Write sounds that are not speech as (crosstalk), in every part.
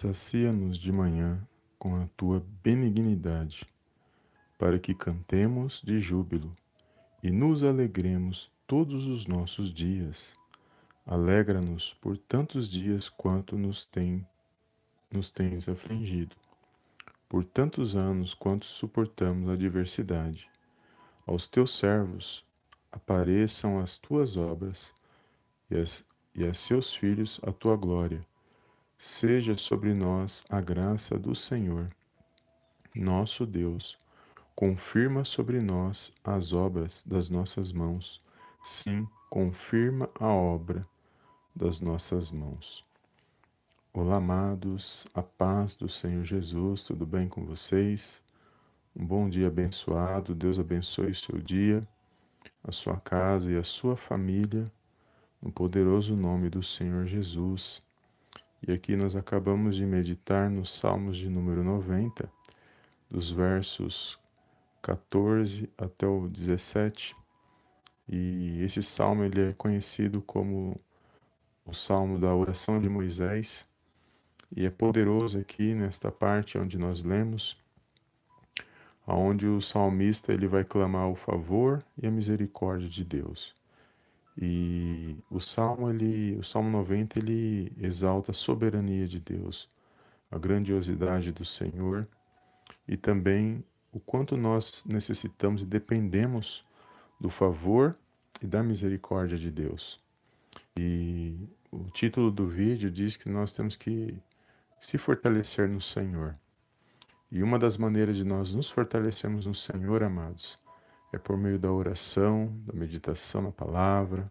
Sacia-nos de manhã com a tua benignidade, para que cantemos de júbilo e nos alegremos todos os nossos dias. Alegra-nos por tantos dias quanto nos, tem, nos tens afligido, por tantos anos quanto suportamos a adversidade. Aos teus servos apareçam as tuas obras e, as, e a seus filhos a tua glória Seja sobre nós a graça do Senhor, nosso Deus. Confirma sobre nós as obras das nossas mãos. Sim, confirma a obra das nossas mãos. Olá, amados, a paz do Senhor Jesus, tudo bem com vocês? Um bom dia abençoado, Deus abençoe o seu dia, a sua casa e a sua família, no poderoso nome do Senhor Jesus. E aqui nós acabamos de meditar nos Salmos de número 90, dos versos 14 até o 17. E esse salmo ele é conhecido como o salmo da oração de Moisés. E é poderoso aqui nesta parte onde nós lemos, aonde o salmista ele vai clamar o favor e a misericórdia de Deus. E o Salmo, ele, o Salmo 90, ele exalta a soberania de Deus, a grandiosidade do Senhor e também o quanto nós necessitamos e dependemos do favor e da misericórdia de Deus. E o título do vídeo diz que nós temos que se fortalecer no Senhor. E uma das maneiras de nós nos fortalecermos no Senhor, amados, é por meio da oração, da meditação na palavra,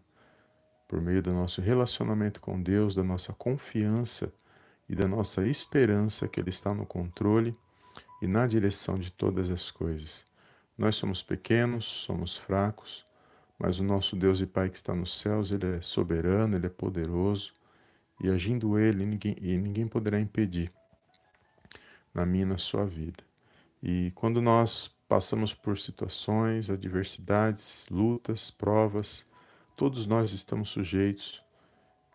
por meio do nosso relacionamento com Deus, da nossa confiança e da nossa esperança que Ele está no controle e na direção de todas as coisas. Nós somos pequenos, somos fracos, mas o nosso Deus e Pai que está nos céus, Ele é soberano, Ele é poderoso, e agindo Ele, ninguém, e ninguém poderá impedir na minha e na sua vida. E quando nós passamos por situações, adversidades, lutas, provas, todos nós estamos sujeitos.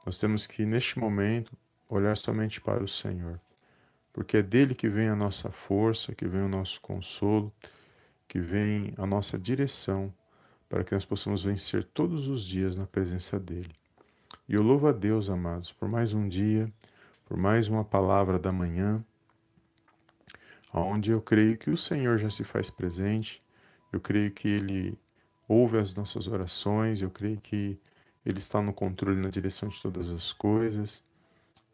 Nós temos que, neste momento, olhar somente para o Senhor, porque é dele que vem a nossa força, que vem o nosso consolo, que vem a nossa direção, para que nós possamos vencer todos os dias na presença dele. E eu louvo a Deus, amados, por mais um dia, por mais uma palavra da manhã, onde eu creio que o Senhor já se faz presente, eu creio que Ele ouve as nossas orações, eu creio que Ele está no controle na direção de todas as coisas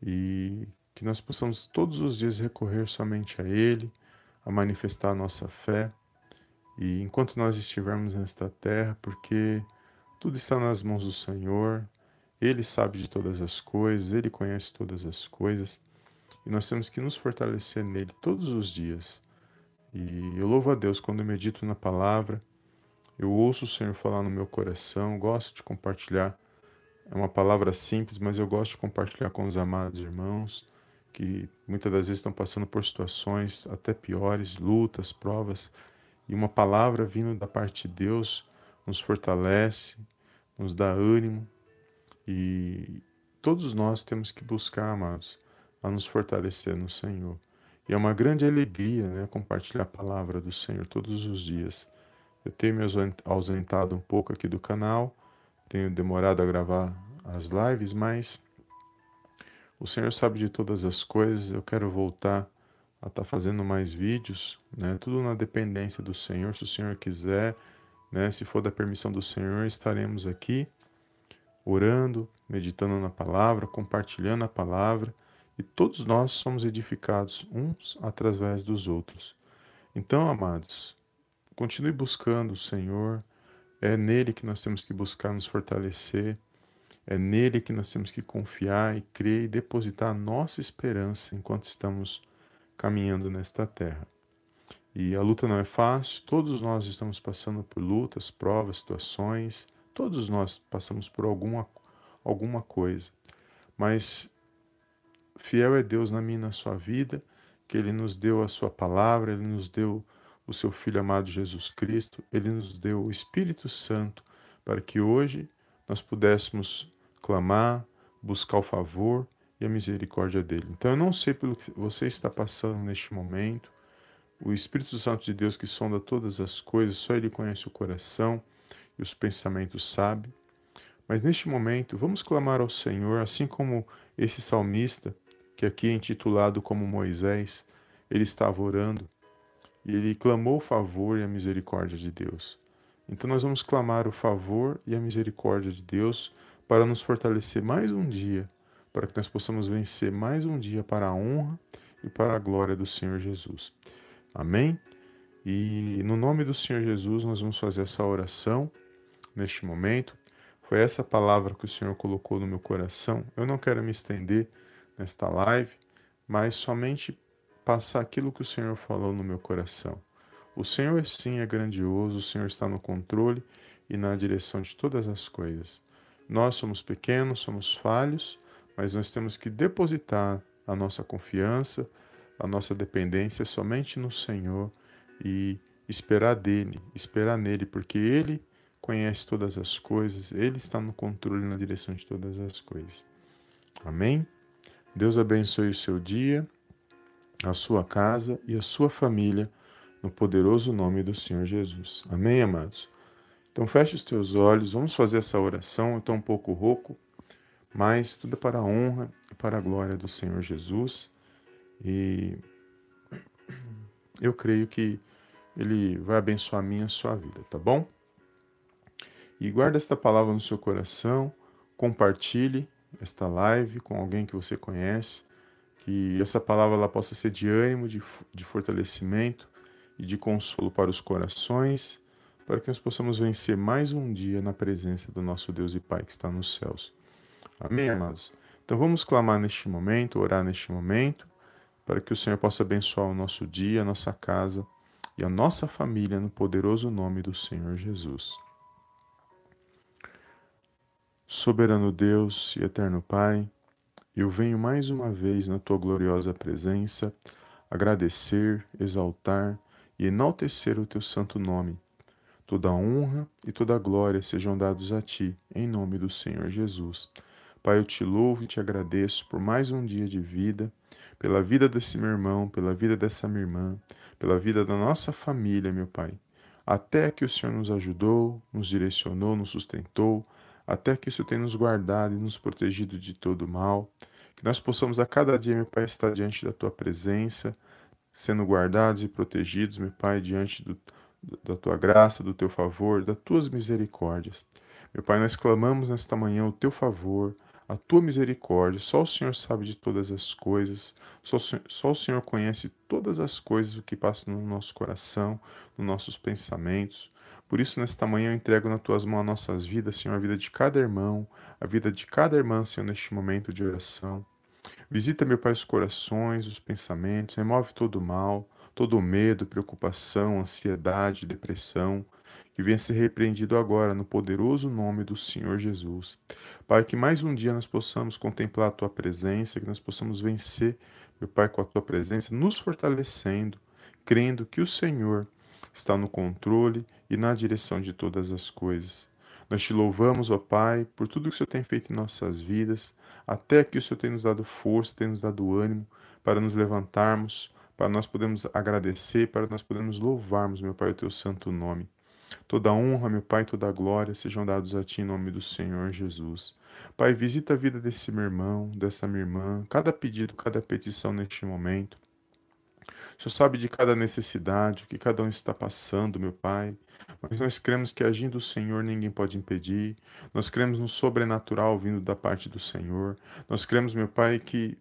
e que nós possamos todos os dias recorrer somente a Ele, a manifestar a nossa fé e enquanto nós estivermos nesta terra, porque tudo está nas mãos do Senhor, Ele sabe de todas as coisas, Ele conhece todas as coisas e nós temos que nos fortalecer nele todos os dias. E eu louvo a Deus quando eu medito na palavra, eu ouço o Senhor falar no meu coração, gosto de compartilhar. É uma palavra simples, mas eu gosto de compartilhar com os amados irmãos que muitas das vezes estão passando por situações até piores, lutas, provas, e uma palavra vindo da parte de Deus nos fortalece, nos dá ânimo, e todos nós temos que buscar, amados, a nos fortalecer no Senhor. E é uma grande alegria né, compartilhar a palavra do Senhor todos os dias. Eu tenho me ausentado um pouco aqui do canal, tenho demorado a gravar as lives, mas o Senhor sabe de todas as coisas. Eu quero voltar a estar tá fazendo mais vídeos, né? Tudo na dependência do Senhor, se o Senhor quiser, né? Se for da permissão do Senhor, estaremos aqui orando, meditando na palavra, compartilhando a palavra, e todos nós somos edificados uns através dos outros. Então, amados, Continue buscando o Senhor. É nele que nós temos que buscar nos fortalecer. É nele que nós temos que confiar e crer e depositar a nossa esperança enquanto estamos caminhando nesta terra. E a luta não é fácil, todos nós estamos passando por lutas, provas, situações, todos nós passamos por alguma, alguma coisa. Mas fiel é Deus na minha e na sua vida, que Ele nos deu a Sua palavra, Ele nos deu o seu Filho amado Jesus Cristo, ele nos deu o Espírito Santo para que hoje nós pudéssemos clamar, buscar o favor e a misericórdia dele. Então eu não sei pelo que você está passando neste momento. O Espírito Santo de Deus que sonda todas as coisas, só ele conhece o coração e os pensamentos sabe. Mas neste momento, vamos clamar ao Senhor, assim como esse salmista, que aqui é intitulado como Moisés, ele estava orando e ele clamou o favor e a misericórdia de Deus. Então nós vamos clamar o favor e a misericórdia de Deus para nos fortalecer mais um dia, para que nós possamos vencer mais um dia para a honra e para a glória do Senhor Jesus. Amém? E no nome do Senhor Jesus nós vamos fazer essa oração neste momento. Foi essa palavra que o Senhor colocou no meu coração. Eu não quero me estender nesta live, mas somente passar aquilo que o Senhor falou no meu coração. O Senhor sim é grandioso, o Senhor está no controle e na direção de todas as coisas. Nós somos pequenos, somos falhos, mas nós temos que depositar a nossa confiança, a nossa dependência somente no Senhor e esperar dele, esperar nele, porque ele conhece todas as coisas, Ele está no controle na direção de todas as coisas. Amém? Deus abençoe o seu dia, a sua casa e a sua família, no poderoso nome do Senhor Jesus. Amém, amados? Então feche os teus olhos, vamos fazer essa oração. Eu estou um pouco rouco, mas tudo é para a honra e para a glória do Senhor Jesus. E (clears throat) eu creio que Ele vai abençoar a minha e a sua vida, tá bom? E guarde esta palavra no seu coração, compartilhe esta live com alguém que você conhece, que essa palavra ela possa ser de ânimo, de, de fortalecimento e de consolo para os corações, para que nós possamos vencer mais um dia na presença do nosso Deus e Pai que está nos céus. Amém, amados? Então vamos clamar neste momento, orar neste momento, para que o Senhor possa abençoar o nosso dia, a nossa casa e a nossa família no poderoso nome do Senhor Jesus. Soberano Deus e eterno Pai, eu venho mais uma vez na tua gloriosa presença agradecer, exaltar e enaltecer o teu santo nome. Toda honra e toda glória sejam dados a ti, em nome do Senhor Jesus. Pai, eu te louvo e te agradeço por mais um dia de vida, pela vida desse meu irmão, pela vida dessa minha irmã, pela vida da nossa família, meu Pai. Até que o Senhor nos ajudou, nos direcionou, nos sustentou, até que isso tenha nos guardado e nos protegido de todo mal. Que nós possamos a cada dia, meu Pai, estar diante da Tua presença, sendo guardados e protegidos, meu Pai, diante do, da Tua graça, do Teu favor, das Tuas misericórdias. Meu Pai, nós clamamos nesta manhã o Teu favor, a Tua misericórdia. Só o Senhor sabe de todas as coisas, só, só o Senhor conhece todas as coisas, o que passa no nosso coração, nos nossos pensamentos. Por isso, nesta manhã, eu entrego nas tuas mãos as nossas vidas, Senhor, a vida de cada irmão, a vida de cada irmã, Senhor, neste momento de oração. Visita, meu Pai, os corações, os pensamentos, remove todo o mal, todo o medo, preocupação, ansiedade, depressão, que venha ser repreendido agora no poderoso nome do Senhor Jesus. Pai, que mais um dia nós possamos contemplar a Tua presença, que nós possamos vencer, meu Pai, com a Tua presença, nos fortalecendo, crendo que o Senhor está no controle e na direção de todas as coisas. Nós te louvamos, ó Pai, por tudo que o Senhor tem feito em nossas vidas, até que o Senhor tem nos dado força, tem nos dado ânimo para nos levantarmos, para nós podermos agradecer, para nós podermos louvarmos, meu Pai, o teu santo nome. Toda honra, meu Pai, toda glória sejam dados a Ti em nome do Senhor Jesus. Pai, visita a vida desse meu irmão, dessa minha irmã, cada pedido, cada petição neste momento. O Senhor sabe de cada necessidade, o que cada um está passando, meu Pai. Mas nós cremos que agindo o Senhor ninguém pode impedir. Nós cremos no sobrenatural vindo da parte do Senhor. Nós cremos, meu Pai, que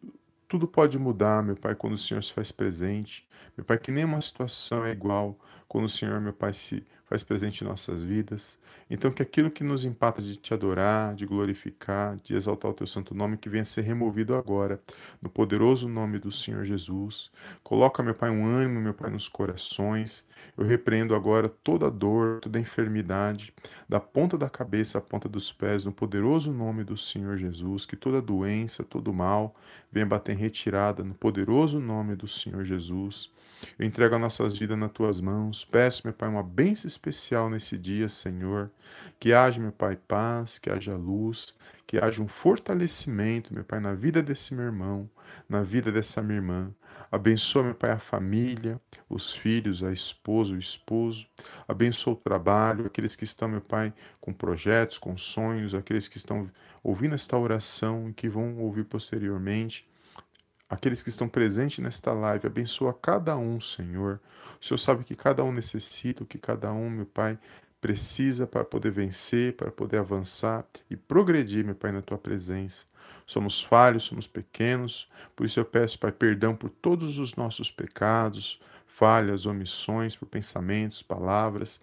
tudo pode mudar, meu Pai, quando o Senhor se faz presente. Meu Pai, que nenhuma situação é igual quando o Senhor, meu Pai, se faz presente em nossas vidas. Então, que aquilo que nos empata de te adorar, de glorificar, de exaltar o teu santo nome, que venha ser removido agora, no poderoso nome do Senhor Jesus. Coloca, meu Pai, um ânimo, meu Pai, nos corações. Eu repreendo agora toda dor, toda enfermidade, da ponta da cabeça à ponta dos pés, no poderoso nome do Senhor Jesus. Que toda doença, todo mal venha bater em retirada, no poderoso nome do Senhor Jesus. Eu entrego as nossas vidas nas tuas mãos. Peço, meu Pai, uma bênção especial nesse dia, Senhor. Que haja, meu Pai, paz, que haja luz, que haja um fortalecimento, meu Pai, na vida desse meu irmão, na vida dessa minha irmã. Abençoa, meu Pai, a família, os filhos, a esposa, o esposo. Abençoa o trabalho, aqueles que estão, meu Pai, com projetos, com sonhos, aqueles que estão ouvindo esta oração e que vão ouvir posteriormente. Aqueles que estão presentes nesta live, abençoa cada um, Senhor. O Senhor sabe que cada um necessita, o que cada um, meu Pai, precisa para poder vencer, para poder avançar e progredir, meu Pai, na tua presença. Somos falhos, somos pequenos, por isso eu peço, Pai, perdão por todos os nossos pecados, falhas, omissões, por pensamentos, palavras,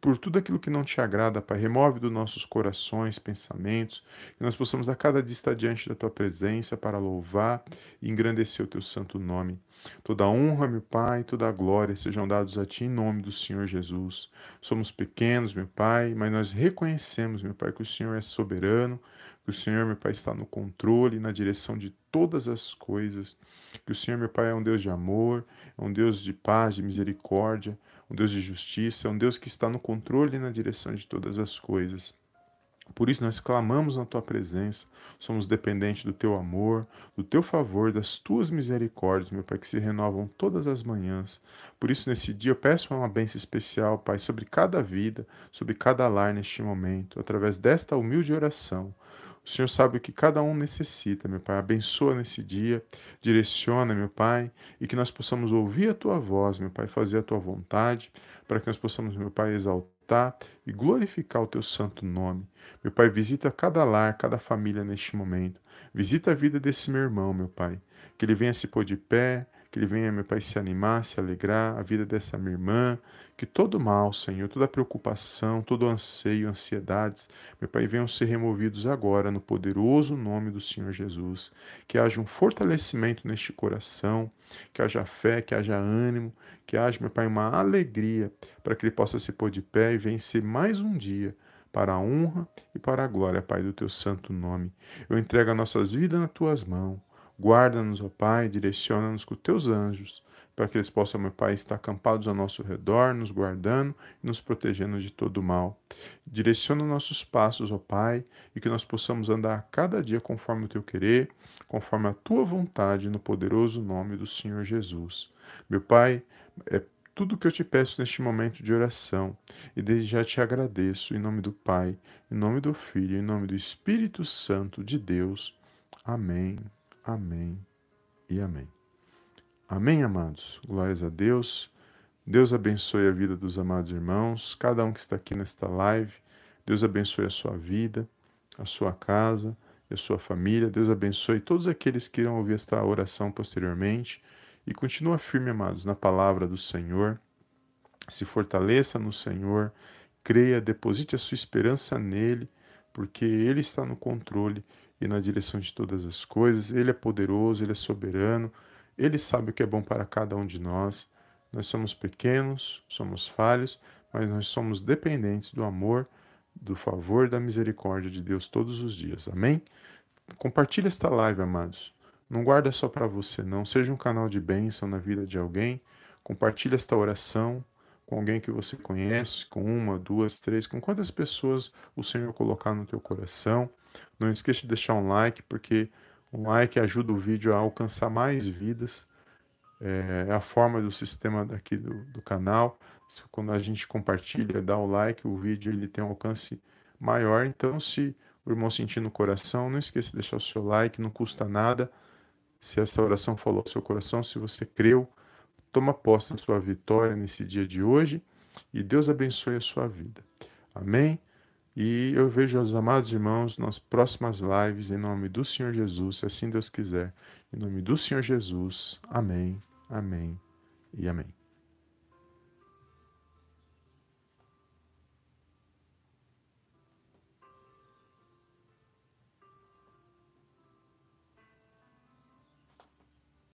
por tudo aquilo que não te agrada, Pai. Remove dos nossos corações, pensamentos, que nós possamos a cada dia estar diante da tua presença para louvar e engrandecer o teu santo nome. Toda honra, meu Pai, toda glória sejam dados a Ti em nome do Senhor Jesus. Somos pequenos, meu Pai, mas nós reconhecemos, meu Pai, que o Senhor é soberano, que o Senhor, meu Pai, está no controle, na direção de todas as coisas, que o Senhor, meu Pai, é um Deus de amor, é um Deus de paz, de misericórdia, um Deus de justiça, é um Deus que está no controle e na direção de todas as coisas. Por isso nós clamamos na tua presença, somos dependentes do teu amor, do teu favor, das tuas misericórdias, meu Pai, que se renovam todas as manhãs. Por isso, nesse dia, eu peço uma bênção especial, Pai, sobre cada vida, sobre cada lar neste momento, através desta humilde oração. O Senhor sabe o que cada um necessita, meu Pai. Abençoa nesse dia, direciona, meu Pai, e que nós possamos ouvir a tua voz, meu Pai, fazer a tua vontade, para que nós possamos, meu Pai, exaltar e glorificar o teu santo nome. Meu Pai, visita cada lar, cada família neste momento. Visita a vida desse meu irmão, meu Pai. Que ele venha se pôr de pé, que ele venha, meu Pai, se animar, se alegrar, a vida dessa minha irmã, que todo mal, Senhor, toda preocupação, todo anseio, ansiedades, meu Pai, venham ser removidos agora no poderoso nome do Senhor Jesus. Que haja um fortalecimento neste coração, que haja fé, que haja ânimo, que haja, meu Pai, uma alegria para que ele possa se pôr de pé e vencer mais um dia para a honra e para a glória, Pai, do teu santo nome. Eu entrego as nossas vidas nas tuas mãos. Guarda-nos, ó Pai, direciona-nos com teus anjos, para que eles possam, meu Pai, estar acampados ao nosso redor, nos guardando e nos protegendo de todo mal. Direciona nossos passos, ó Pai, e que nós possamos andar cada dia conforme o teu querer, conforme a tua vontade, no poderoso nome do Senhor Jesus. Meu Pai, é tudo que eu te peço neste momento de oração, e desde já te agradeço, em nome do Pai, em nome do Filho, em nome do Espírito Santo de Deus. Amém. Amém e amém. Amém, amados. Glórias a Deus. Deus abençoe a vida dos amados irmãos, cada um que está aqui nesta live. Deus abençoe a sua vida, a sua casa e a sua família. Deus abençoe todos aqueles que irão ouvir esta oração posteriormente. E continua firme, amados, na palavra do Senhor. Se fortaleça no Senhor, creia, deposite a sua esperança nele, porque ele está no controle e na direção de todas as coisas. Ele é poderoso, ele é soberano, ele sabe o que é bom para cada um de nós. Nós somos pequenos, somos falhos, mas nós somos dependentes do amor, do favor, da misericórdia de Deus todos os dias. Amém? Compartilhe esta live, amados. Não guarda só para você, não. Seja um canal de bênção na vida de alguém. Compartilhe esta oração com alguém que você conhece, com uma, duas, três, com quantas pessoas o Senhor colocar no teu coração. Não esqueça de deixar um like, porque um like ajuda o vídeo a alcançar mais vidas. É, é a forma do sistema daqui do, do canal. Quando a gente compartilha, dá o like, o vídeo ele tem um alcance maior. Então, se o irmão sentir no coração, não esqueça de deixar o seu like, não custa nada. Se essa oração falou ao seu coração, se você creu, toma posse da sua vitória nesse dia de hoje e Deus abençoe a sua vida. Amém? E eu vejo os amados irmãos nas próximas lives, em nome do Senhor Jesus, se assim Deus quiser. Em nome do Senhor Jesus. Amém, amém e amém.